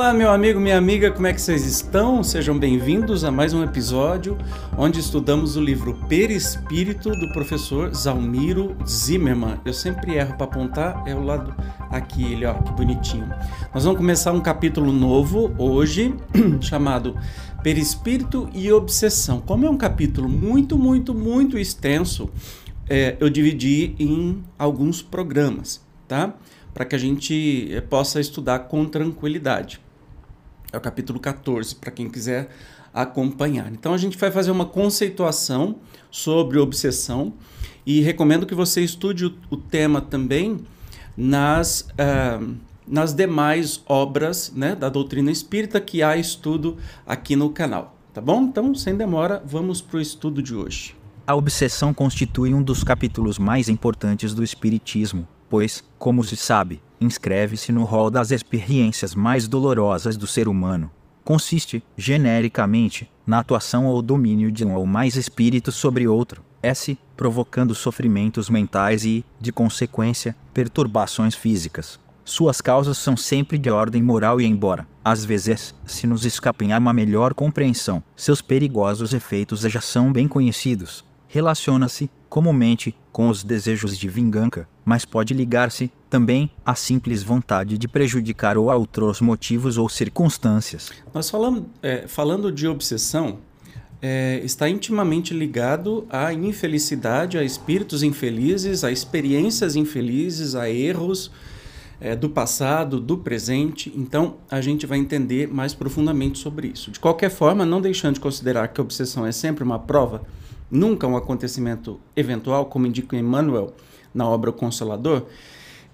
Olá, meu amigo, minha amiga, como é que vocês estão? Sejam bem-vindos a mais um episódio onde estudamos o livro Perispírito do professor Zalmiro Zimmermann. Eu sempre erro para apontar, é o lado aqui, ele, ó, que bonitinho. Nós vamos começar um capítulo novo hoje, chamado Perispírito e Obsessão. Como é um capítulo muito, muito, muito extenso, é, eu dividi em alguns programas, tá? para que a gente eh, possa estudar com tranquilidade. É o capítulo 14, para quem quiser acompanhar. Então a gente vai fazer uma conceituação sobre obsessão e recomendo que você estude o, o tema também nas, uh, nas demais obras né, da doutrina espírita que há estudo aqui no canal. Tá bom? Então, sem demora, vamos para o estudo de hoje. A obsessão constitui um dos capítulos mais importantes do Espiritismo pois, como se sabe, inscreve-se no rol das experiências mais dolorosas do ser humano. Consiste, genericamente, na atuação ou domínio de um ou mais espíritos sobre outro, S, provocando sofrimentos mentais e, de consequência, perturbações físicas. Suas causas são sempre de ordem moral e, embora, às vezes, se nos escapem a uma melhor compreensão, seus perigosos efeitos já são bem conhecidos. Relaciona-se, comumente, com os desejos de vingança, mas pode ligar-se, também, à simples vontade de prejudicar ou a outros motivos ou circunstâncias. Nós falamos, é, falando de obsessão, é, está intimamente ligado à infelicidade, a espíritos infelizes, a experiências infelizes, a erros é, do passado, do presente. Então, a gente vai entender mais profundamente sobre isso. De qualquer forma, não deixando de considerar que a obsessão é sempre uma prova nunca um acontecimento eventual, como indica Emmanuel na obra O Consolador,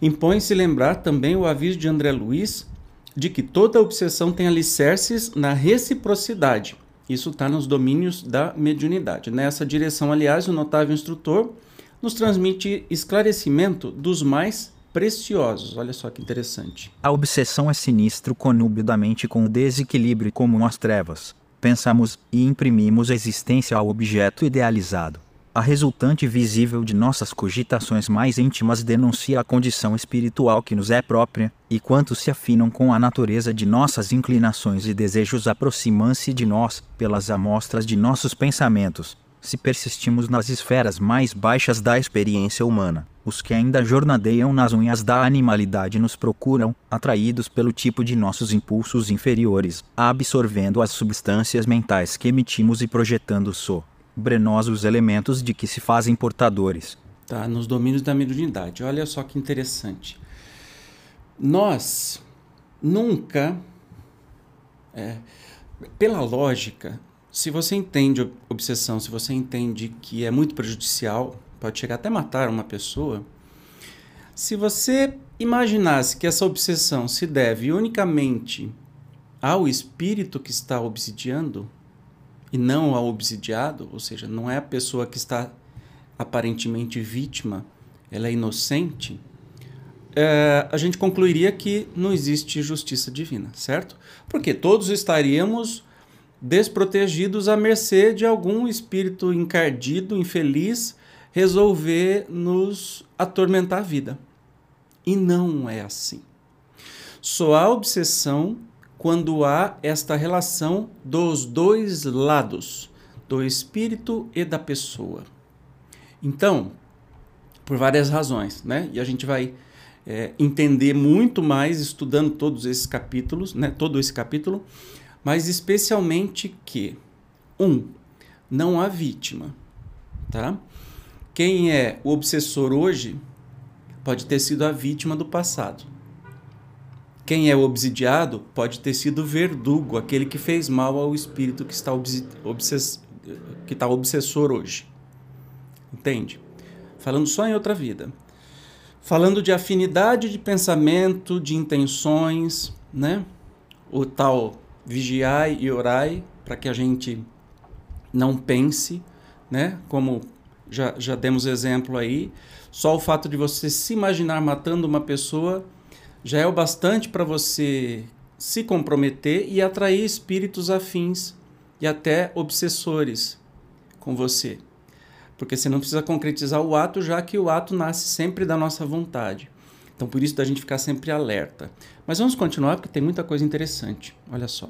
impõe-se lembrar também o aviso de André Luiz de que toda obsessão tem alicerces na reciprocidade. Isso está nos domínios da mediunidade. Nessa direção, aliás, o notável instrutor nos transmite esclarecimento dos mais preciosos. Olha só que interessante. A obsessão é sinistro conúbio da mente com o desequilíbrio comum às trevas pensamos e imprimimos a existência ao objeto idealizado. A resultante visível de nossas cogitações mais íntimas denuncia a condição espiritual que nos é própria, e quantos se afinam com a natureza de nossas inclinações e desejos aproximam-se de nós, pelas amostras de nossos pensamentos, se persistimos nas esferas mais baixas da experiência humana. Os que ainda jornadeiam nas unhas da animalidade nos procuram, atraídos pelo tipo de nossos impulsos inferiores, absorvendo as substâncias mentais que emitimos e projetando brenosos elementos de que se fazem portadores. Tá, nos domínios da mediunidade. Olha só que interessante. Nós nunca, é, pela lógica, se você entende obsessão, se você entende que é muito prejudicial, pode chegar até matar uma pessoa. Se você imaginasse que essa obsessão se deve unicamente ao espírito que está obsidiando e não ao obsidiado, ou seja, não é a pessoa que está aparentemente vítima, ela é inocente, é, a gente concluiria que não existe justiça divina, certo? Porque todos estaríamos desprotegidos à mercê de algum espírito encardido, infeliz, resolver nos atormentar a vida. E não é assim. Só há obsessão quando há esta relação dos dois lados, do espírito e da pessoa. Então, por várias razões, né? E a gente vai é, entender muito mais estudando todos esses capítulos, né? Todo esse capítulo mas especialmente que um, não há vítima, tá? Quem é o obsessor hoje pode ter sido a vítima do passado. Quem é obsidiado pode ter sido o verdugo, aquele que fez mal ao espírito que está, obsess que está obsessor hoje. Entende? Falando só em outra vida. Falando de afinidade de pensamento, de intenções, né? O tal vigiai e orai para que a gente não pense, né? Como já, já demos exemplo aí, só o fato de você se imaginar matando uma pessoa já é o bastante para você se comprometer e atrair espíritos afins e até obsessores com você. Porque você não precisa concretizar o ato, já que o ato nasce sempre da nossa vontade. Então, por isso da gente ficar sempre alerta. Mas vamos continuar porque tem muita coisa interessante. Olha só.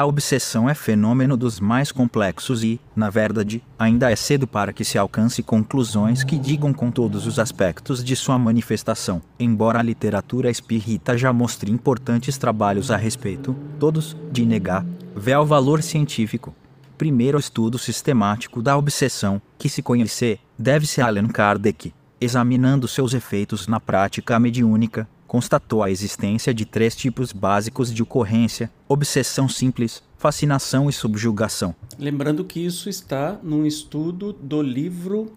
A obsessão é fenômeno dos mais complexos e, na verdade, ainda é cedo para que se alcance conclusões que digam com todos os aspectos de sua manifestação. Embora a literatura espírita já mostre importantes trabalhos a respeito, todos, de negar, vê o valor científico. Primeiro estudo sistemático da obsessão, que se conhecer, deve-se a Allan Kardec, examinando seus efeitos na prática mediúnica, constatou a existência de três tipos básicos de ocorrência: obsessão simples, fascinação e subjugação. Lembrando que isso está num estudo do livro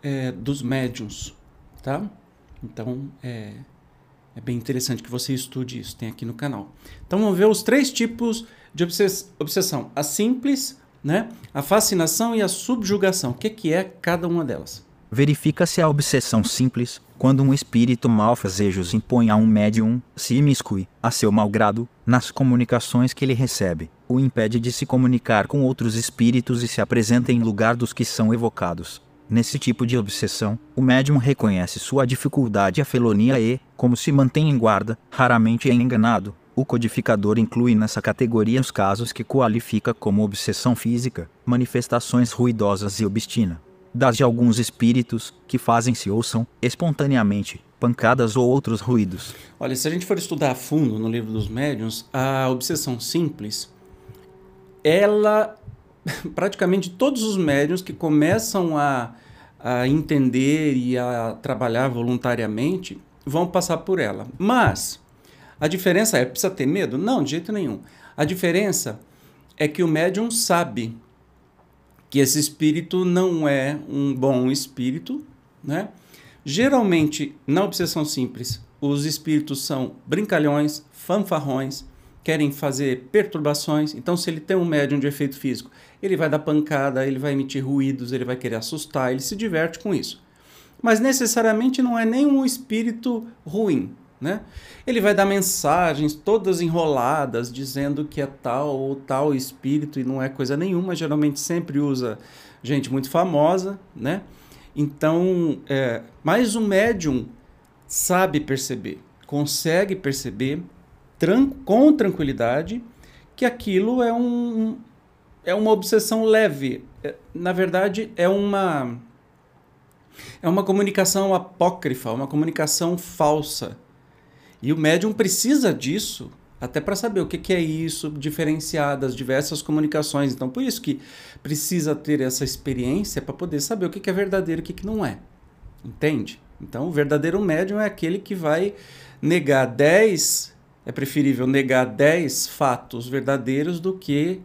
é, dos médiums, tá? Então é, é bem interessante que você estude isso, tem aqui no canal. Então vamos ver os três tipos de obsessão: a simples, né? A fascinação e a subjugação. O que, que é cada uma delas? Verifica-se a obsessão simples, quando um espírito malfazejos impõe a um médium, se imiscui, a seu malgrado, nas comunicações que ele recebe, o impede de se comunicar com outros espíritos e se apresenta em lugar dos que são evocados. Nesse tipo de obsessão, o médium reconhece sua dificuldade a felonia e, como se mantém em guarda, raramente é enganado. O codificador inclui nessa categoria os casos que qualifica como obsessão física, manifestações ruidosas e obstina das de alguns espíritos que fazem-se ouçam espontaneamente pancadas ou outros ruídos. Olha, se a gente for estudar a fundo no livro dos médiuns, a obsessão simples, ela praticamente todos os médiuns que começam a, a entender e a trabalhar voluntariamente vão passar por ela. Mas a diferença é, precisa ter medo? Não, de jeito nenhum. A diferença é que o médium sabe que esse espírito não é um bom espírito, né? Geralmente, na obsessão simples, os espíritos são brincalhões, fanfarrões, querem fazer perturbações. Então, se ele tem um médium de efeito físico, ele vai dar pancada, ele vai emitir ruídos, ele vai querer assustar, ele se diverte com isso. Mas necessariamente não é nenhum espírito ruim, né? Ele vai dar mensagens todas enroladas dizendo que é tal ou tal espírito e não é coisa nenhuma. Geralmente sempre usa gente muito famosa, né? Então, é, mas o médium sabe perceber, consegue perceber tran com tranquilidade que aquilo é um é uma obsessão leve. É, na verdade, é uma é uma comunicação apócrifa, uma comunicação falsa e o médium precisa disso até para saber o que, que, é isso, diferenciar das diversas comunicações. Então, por isso que precisa ter essa experiência para poder saber o que, que é verdadeiro e o que, que não é. Entende? Então, o verdadeiro médium é aquele que vai negar 10, é preferível negar 10 fatos verdadeiros do que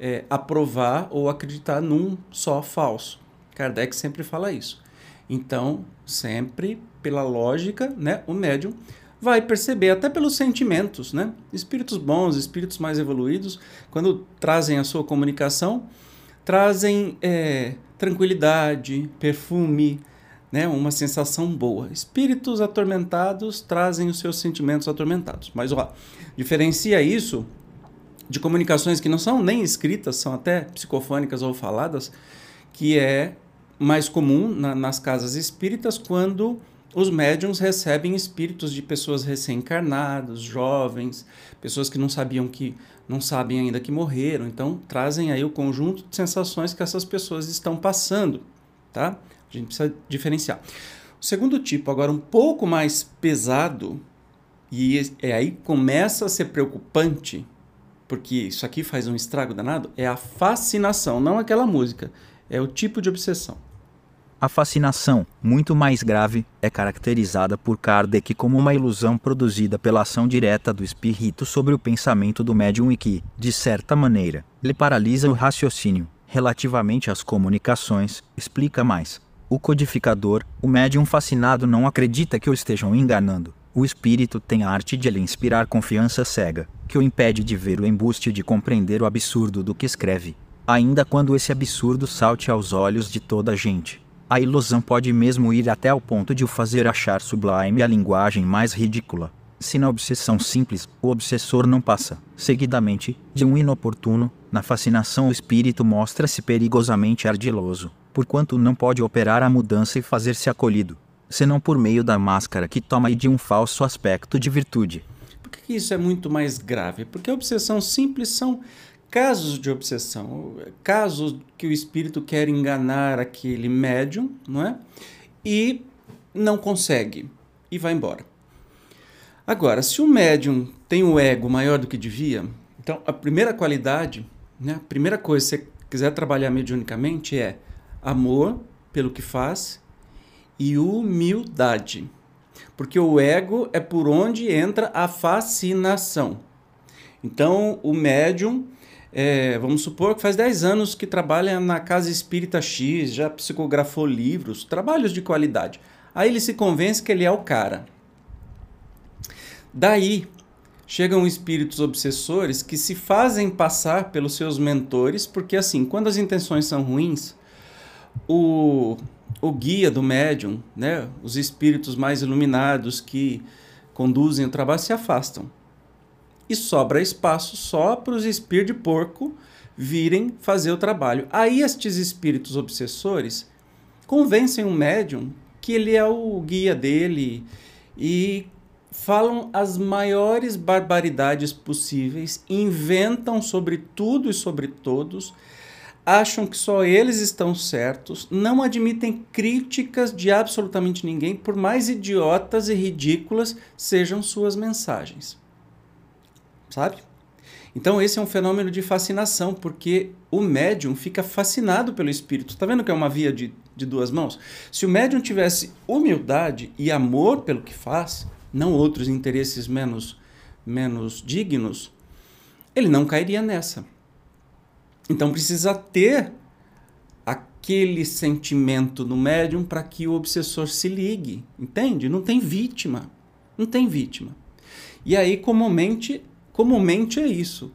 é, aprovar ou acreditar num só falso. Kardec sempre fala isso. Então, sempre, pela lógica, né, o médium vai perceber, até pelos sentimentos, né? Espíritos bons, espíritos mais evoluídos, quando trazem a sua comunicação, trazem é, tranquilidade, perfume, né? uma sensação boa. Espíritos atormentados trazem os seus sentimentos atormentados. Mas, ó, diferencia isso de comunicações que não são nem escritas, são até psicofônicas ou faladas, que é mais comum na, nas casas espíritas quando os médiums recebem espíritos de pessoas recém-encarnadas, jovens, pessoas que não sabiam que não sabem ainda que morreram, então trazem aí o conjunto de sensações que essas pessoas estão passando, tá? A gente precisa diferenciar. O segundo tipo, agora um pouco mais pesado, e é aí começa a ser preocupante, porque isso aqui faz um estrago danado, é a fascinação, não aquela música, é o tipo de obsessão. A fascinação, muito mais grave, é caracterizada por Kardec como uma ilusão produzida pela ação direta do espírito sobre o pensamento do médium e que, de certa maneira, lhe paralisa o raciocínio. Relativamente às comunicações, explica mais. O codificador, o médium fascinado não acredita que o estejam enganando. O espírito tem a arte de lhe inspirar confiança cega, que o impede de ver o embuste e de compreender o absurdo do que escreve, ainda quando esse absurdo salte aos olhos de toda a gente. A ilusão pode mesmo ir até o ponto de o fazer achar sublime a linguagem mais ridícula. Se na obsessão simples, o obsessor não passa, seguidamente, de um inoportuno, na fascinação o espírito mostra-se perigosamente ardiloso, porquanto não pode operar a mudança e fazer-se acolhido. senão por meio da máscara que toma e de um falso aspecto de virtude. Por que isso é muito mais grave? Porque a obsessão simples são casos de obsessão, casos que o espírito quer enganar aquele médium, não é? E não consegue e vai embora. Agora, se o médium tem o ego maior do que devia, então a primeira qualidade, né, a primeira coisa, se você quiser trabalhar mediunicamente, é amor pelo que faz e humildade. Porque o ego é por onde entra a fascinação. Então, o médium, é, vamos supor que faz 10 anos que trabalha na casa espírita X, já psicografou livros, trabalhos de qualidade. Aí ele se convence que ele é o cara. Daí chegam espíritos obsessores que se fazem passar pelos seus mentores, porque assim, quando as intenções são ruins, o, o guia do médium, né, os espíritos mais iluminados que conduzem o trabalho se afastam. E sobra espaço só para os espíritos de porco virem fazer o trabalho. Aí estes espíritos obsessores convencem o médium que ele é o guia dele e falam as maiores barbaridades possíveis, inventam sobre tudo e sobre todos, acham que só eles estão certos, não admitem críticas de absolutamente ninguém, por mais idiotas e ridículas sejam suas mensagens. Sabe? Então, esse é um fenômeno de fascinação, porque o médium fica fascinado pelo espírito. Está vendo que é uma via de, de duas mãos? Se o médium tivesse humildade e amor pelo que faz, não outros interesses menos, menos dignos, ele não cairia nessa. Então precisa ter aquele sentimento no médium para que o obsessor se ligue, entende? Não tem vítima, não tem vítima. E aí comumente, comumente é isso.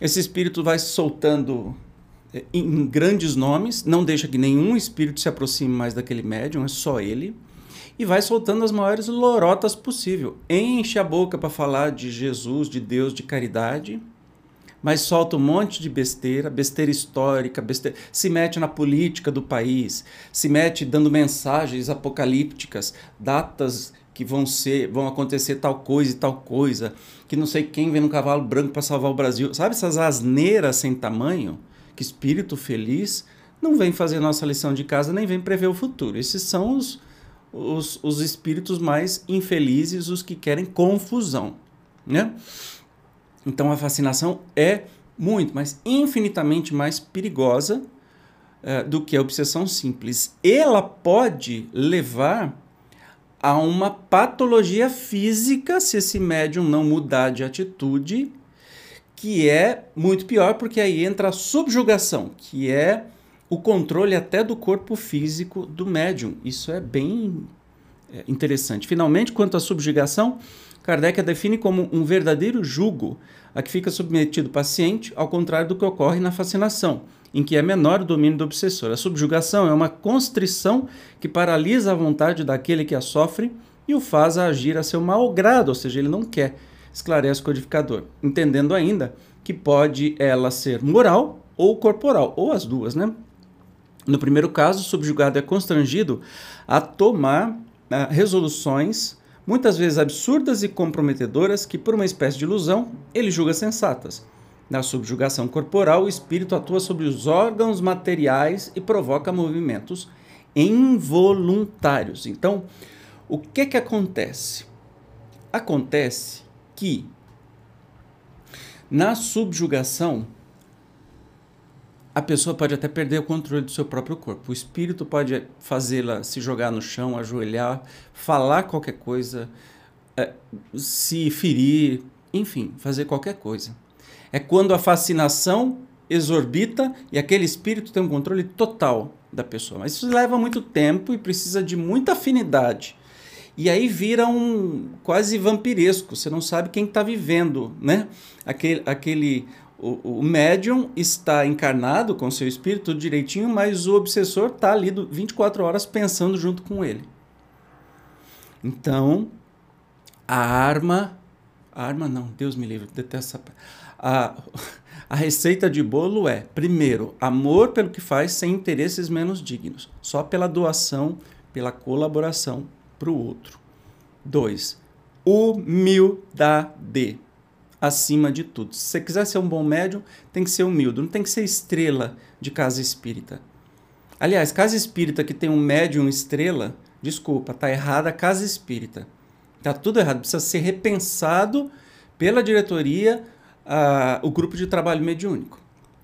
Esse espírito vai soltando eh, em grandes nomes, não deixa que nenhum espírito se aproxime mais daquele médium, é só ele, e vai soltando as maiores lorotas possível. Enche a boca para falar de Jesus, de Deus, de caridade, mas solta um monte de besteira, besteira histórica, besteira, se mete na política do país, se mete dando mensagens apocalípticas, datas que vão ser, vão acontecer tal coisa e tal coisa, que não sei quem vem no cavalo branco para salvar o Brasil. Sabe essas asneiras sem tamanho? Que espírito feliz não vem fazer nossa lição de casa, nem vem prever o futuro. Esses são os, os, os espíritos mais infelizes, os que querem confusão, né? Então a fascinação é muito, mas infinitamente mais perigosa é, do que a obsessão simples. Ela pode levar a uma patologia física se esse médium não mudar de atitude, que é muito pior, porque aí entra a subjugação, que é o controle até do corpo físico do médium. Isso é bem é, interessante. Finalmente, quanto à subjugação, Kardec a define como um verdadeiro jugo a que fica submetido o paciente, ao contrário do que ocorre na fascinação, em que é menor o domínio do obsessor. A subjugação é uma constrição que paralisa a vontade daquele que a sofre e o faz agir a seu mau grado, ou seja, ele não quer, esclarece o codificador, entendendo ainda que pode ela ser moral ou corporal, ou as duas, né? No primeiro caso, o subjugado é constrangido a tomar uh, resoluções muitas vezes absurdas e comprometedoras que, por uma espécie de ilusão, ele julga sensatas. Na subjugação corporal, o espírito atua sobre os órgãos materiais e provoca movimentos involuntários. Então, o que que acontece? Acontece que na subjugação a pessoa pode até perder o controle do seu próprio corpo. O espírito pode fazê-la se jogar no chão, ajoelhar, falar qualquer coisa, é, se ferir, enfim, fazer qualquer coisa. É quando a fascinação exorbita e aquele espírito tem um controle total da pessoa. Mas isso leva muito tempo e precisa de muita afinidade. E aí vira um quase vampiresco. Você não sabe quem está vivendo, né? Aquele, aquele o, o médium está encarnado com seu espírito direitinho, mas o obsessor está ali 24 horas pensando junto com ele. Então, a arma. A arma não, Deus me livre, detesto essa. A, a receita de bolo é, primeiro, amor pelo que faz sem interesses menos dignos, só pela doação, pela colaboração para o outro. 2. Humildade acima de tudo. Se você quiser ser um bom médium, tem que ser humilde, não tem que ser estrela de casa espírita. Aliás, casa espírita que tem um médium estrela, desculpa, tá errada a casa espírita. Tá tudo errado, precisa ser repensado pela diretoria o grupo de trabalho mediúnico,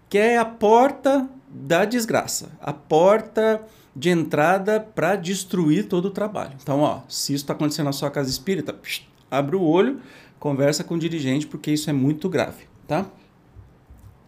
que é a porta da desgraça, a porta de entrada para destruir todo o trabalho. Então, ó, se isso está acontecendo na sua casa espírita, psh, abre o olho, conversa com o dirigente, porque isso é muito grave, tá?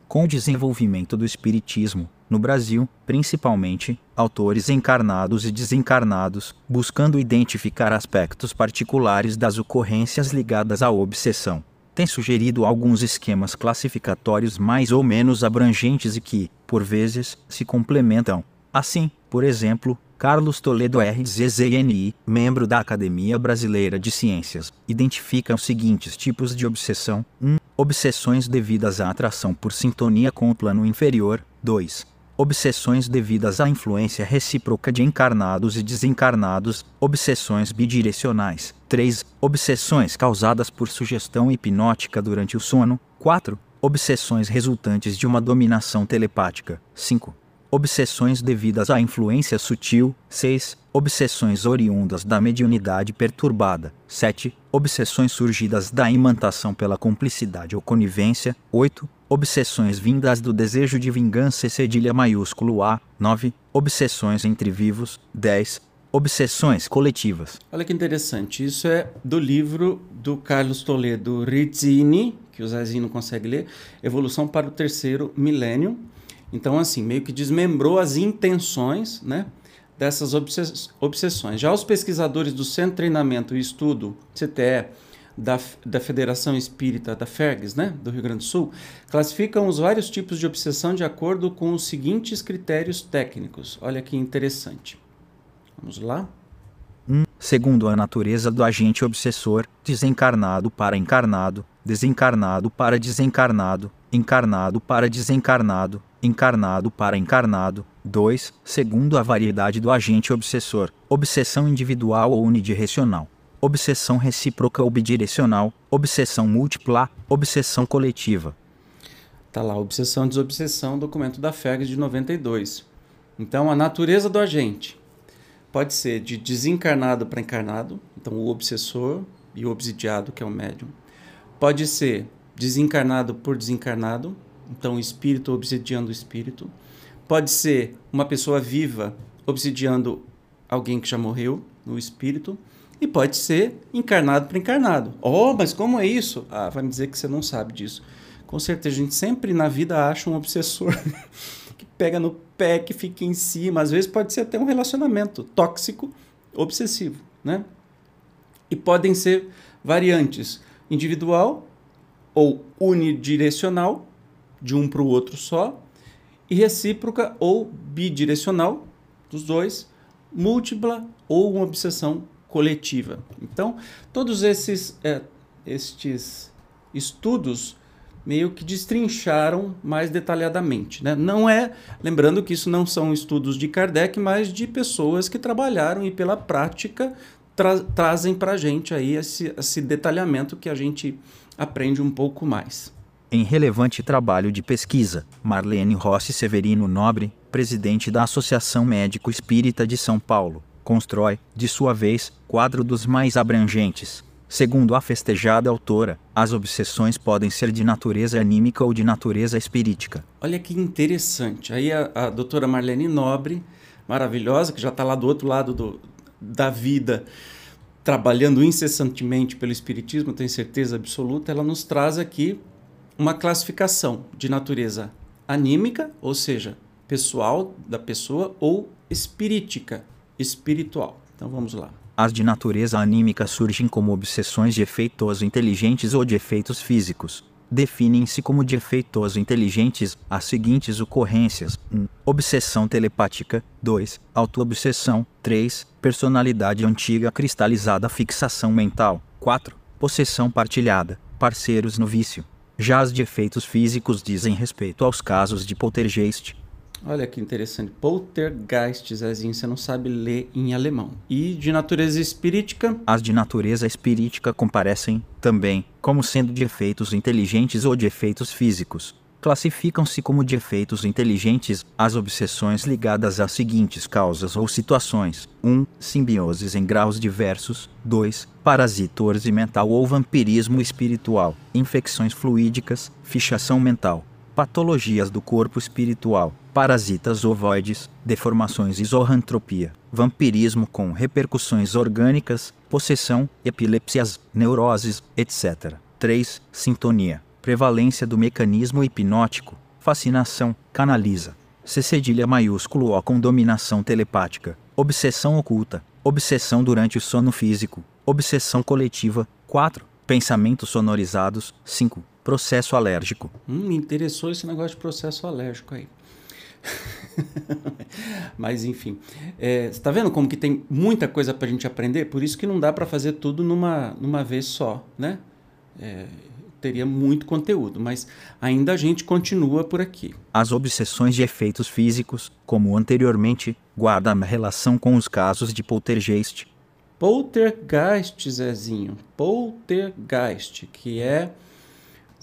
Com o desenvolvimento do espiritismo, no Brasil, principalmente, autores encarnados e desencarnados, buscando identificar aspectos particulares das ocorrências ligadas à obsessão, têm sugerido alguns esquemas classificatórios mais ou menos abrangentes e que, por vezes, se complementam. Assim, por exemplo, Carlos Toledo RZZNI, membro da Academia Brasileira de Ciências, identifica os seguintes tipos de obsessão: 1. Obsessões devidas à atração por sintonia com o plano inferior. 2. Obsessões devidas à influência recíproca de encarnados e desencarnados, obsessões bidirecionais. 3. Obsessões causadas por sugestão hipnótica durante o sono. 4. Obsessões resultantes de uma dominação telepática. 5 obsessões devidas à influência sutil, 6. Obsessões oriundas da mediunidade perturbada, 7. Obsessões surgidas da imantação pela cumplicidade ou conivência, 8. Obsessões vindas do desejo de vingança cedilha maiúsculo A, 9. Obsessões entre vivos, 10. Obsessões coletivas. Olha que interessante, isso é do livro do Carlos Toledo Rizzini, que o Zezinho não consegue ler, Evolução para o Terceiro Milênio, então, assim, meio que desmembrou as intenções né, dessas obsessões. Já os pesquisadores do Centro de Treinamento e Estudo, CTE, da, da Federação Espírita da FERGS, né, do Rio Grande do Sul, classificam os vários tipos de obsessão de acordo com os seguintes critérios técnicos. Olha que interessante. Vamos lá. 1. Segundo a natureza do agente obsessor, desencarnado para encarnado, desencarnado para desencarnado, encarnado para desencarnado, encarnado para encarnado. 2. Segundo a variedade do agente obsessor, obsessão individual ou unidirecional, obsessão recíproca ou bidirecional, obsessão múltipla, obsessão coletiva. Tá lá, obsessão desobsessão, documento da FEG de 92. Então, a natureza do agente pode ser de desencarnado para encarnado, então o obsessor e o obsidiado, que é o médium. Pode ser desencarnado por desencarnado, então o espírito obsidiando o espírito. Pode ser uma pessoa viva obsidiando alguém que já morreu, no espírito. E pode ser encarnado para encarnado. Oh, mas como é isso? Ah, vai me dizer que você não sabe disso. Com certeza, a gente sempre na vida acha um obsessor pega no pé, que fica em cima. Às vezes pode ser até um relacionamento tóxico, obsessivo, né? E podem ser variantes individual ou unidirecional, de um para o outro só, e recíproca ou bidirecional, dos dois, múltipla ou uma obsessão coletiva. Então, todos esses, é, estes estudos meio que destrincharam mais detalhadamente. Né? Não é, lembrando que isso não são estudos de Kardec, mas de pessoas que trabalharam e pela prática tra trazem para a gente aí esse, esse detalhamento que a gente aprende um pouco mais. Em relevante trabalho de pesquisa, Marlene Rossi Severino Nobre, presidente da Associação Médico Espírita de São Paulo, constrói, de sua vez, quadro dos mais abrangentes. Segundo a festejada autora, as obsessões podem ser de natureza anímica ou de natureza espirítica. Olha que interessante. Aí a, a doutora Marlene Nobre, maravilhosa, que já está lá do outro lado do, da vida, trabalhando incessantemente pelo Espiritismo, tenho certeza absoluta, ela nos traz aqui uma classificação de natureza anímica, ou seja, pessoal da pessoa, ou espirítica, espiritual. Então vamos lá. As de natureza anímica surgem como obsessões de efeitos inteligentes ou de efeitos físicos definem-se como de efeitoso inteligentes as seguintes ocorrências: 1. Obsessão telepática. 2. Autoobsessão. 3. Personalidade antiga cristalizada fixação mental. 4. Possessão partilhada. Parceiros no vício. Já as de efeitos físicos dizem respeito aos casos de poltergeist. Olha que interessante. Poltergeist, Zezinho, você não sabe ler em alemão. E de natureza espíritica? As de natureza espíritica comparecem, também, como sendo de efeitos inteligentes ou de efeitos físicos. Classificam-se como de efeitos inteligentes as obsessões ligadas às seguintes causas ou situações: 1. Simbioses em graus diversos. 2. Parasitose mental ou vampirismo espiritual, infecções fluídicas, fichação mental, patologias do corpo espiritual, parasitas ovoides, deformações e zoantropia, vampirismo com repercussões orgânicas, possessão, epilepsias, neuroses, etc. 3. Sintonia, prevalência do mecanismo hipnótico, fascinação, canaliza. C cedilha maiúsculo O com dominação telepática, obsessão oculta, obsessão durante o sono físico, obsessão coletiva. 4. Pensamentos sonorizados. 5 processo alérgico. Hum, me interessou esse negócio de processo alérgico aí. Mas enfim, é, está vendo como que tem muita coisa para a gente aprender? Por isso que não dá para fazer tudo numa, numa vez só, né? É, teria muito conteúdo, mas ainda a gente continua por aqui. As obsessões de efeitos físicos, como anteriormente, guardam relação com os casos de poltergeist. Poltergeist, Zezinho. Poltergeist, que é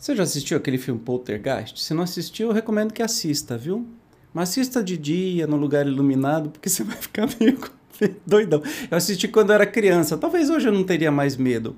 você já assistiu aquele filme Poltergeist? Se não assistiu, eu recomendo que assista, viu? Mas assista de dia, no lugar iluminado, porque você vai ficar meio doidão. Eu assisti quando eu era criança. Talvez hoje eu não teria mais medo.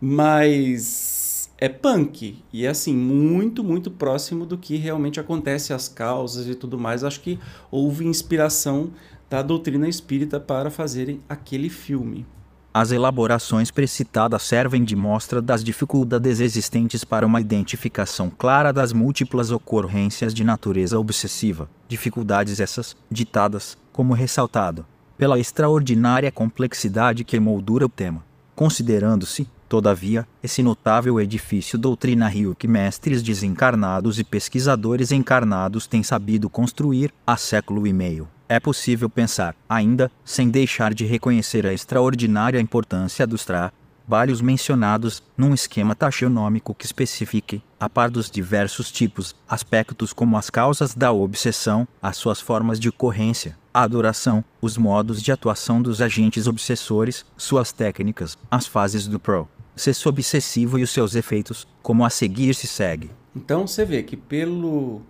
Mas é punk. E é assim, muito, muito próximo do que realmente acontece, as causas e tudo mais. Acho que houve inspiração da doutrina espírita para fazerem aquele filme. As elaborações precitadas servem de mostra das dificuldades existentes para uma identificação clara das múltiplas ocorrências de natureza obsessiva, dificuldades essas, ditadas, como ressaltado, pela extraordinária complexidade que moldura o tema. Considerando-se, todavia, esse notável edifício doutrinario que mestres desencarnados e pesquisadores encarnados têm sabido construir há século e meio é possível pensar, ainda, sem deixar de reconhecer a extraordinária importância dos trabalhos mencionados, num esquema taxonômico que especifique, a par dos diversos tipos, aspectos como as causas da obsessão, as suas formas de ocorrência, a adoração, os modos de atuação dos agentes obsessores, suas técnicas, as fases do processo obsessivo e os seus efeitos, como a seguir se segue. Então você vê que pelo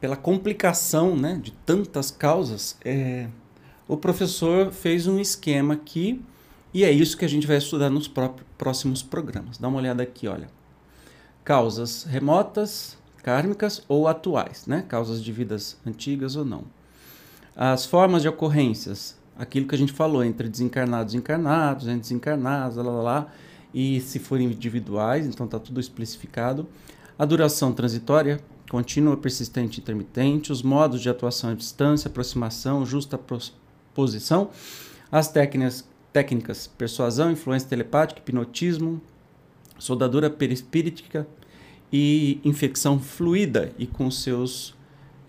pela complicação né, de tantas causas, é, o professor fez um esquema aqui e é isso que a gente vai estudar nos próximos programas. Dá uma olhada aqui, olha. Causas remotas, kármicas ou atuais, né? Causas de vidas antigas ou não. As formas de ocorrências, aquilo que a gente falou entre desencarnados e encarnados, entre desencarnados, lá, lá, lá, e se forem individuais, então está tudo especificado. A duração transitória, contínua, persistente intermitente, os modos de atuação à distância, aproximação, justa posição, as técnicas, técnicas persuasão, influência telepática, hipnotismo, soldadura perispíritica e infecção fluida e com seus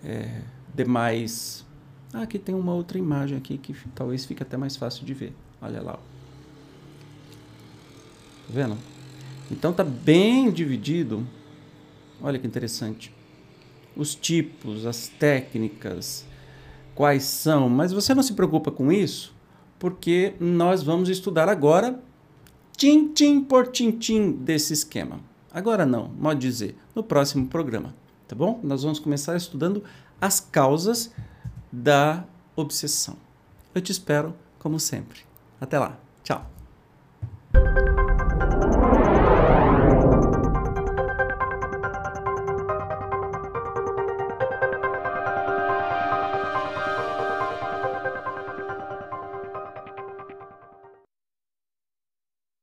é, demais... Ah, aqui tem uma outra imagem aqui que talvez fique até mais fácil de ver. Olha lá. Tá vendo? Então tá bem dividido. Olha que interessante os tipos, as técnicas, quais são, mas você não se preocupa com isso, porque nós vamos estudar agora tim-tim por tim-tim desse esquema. Agora não, modo dizer, no próximo programa, tá bom? Nós vamos começar estudando as causas da obsessão. Eu te espero, como sempre. Até lá. Tchau.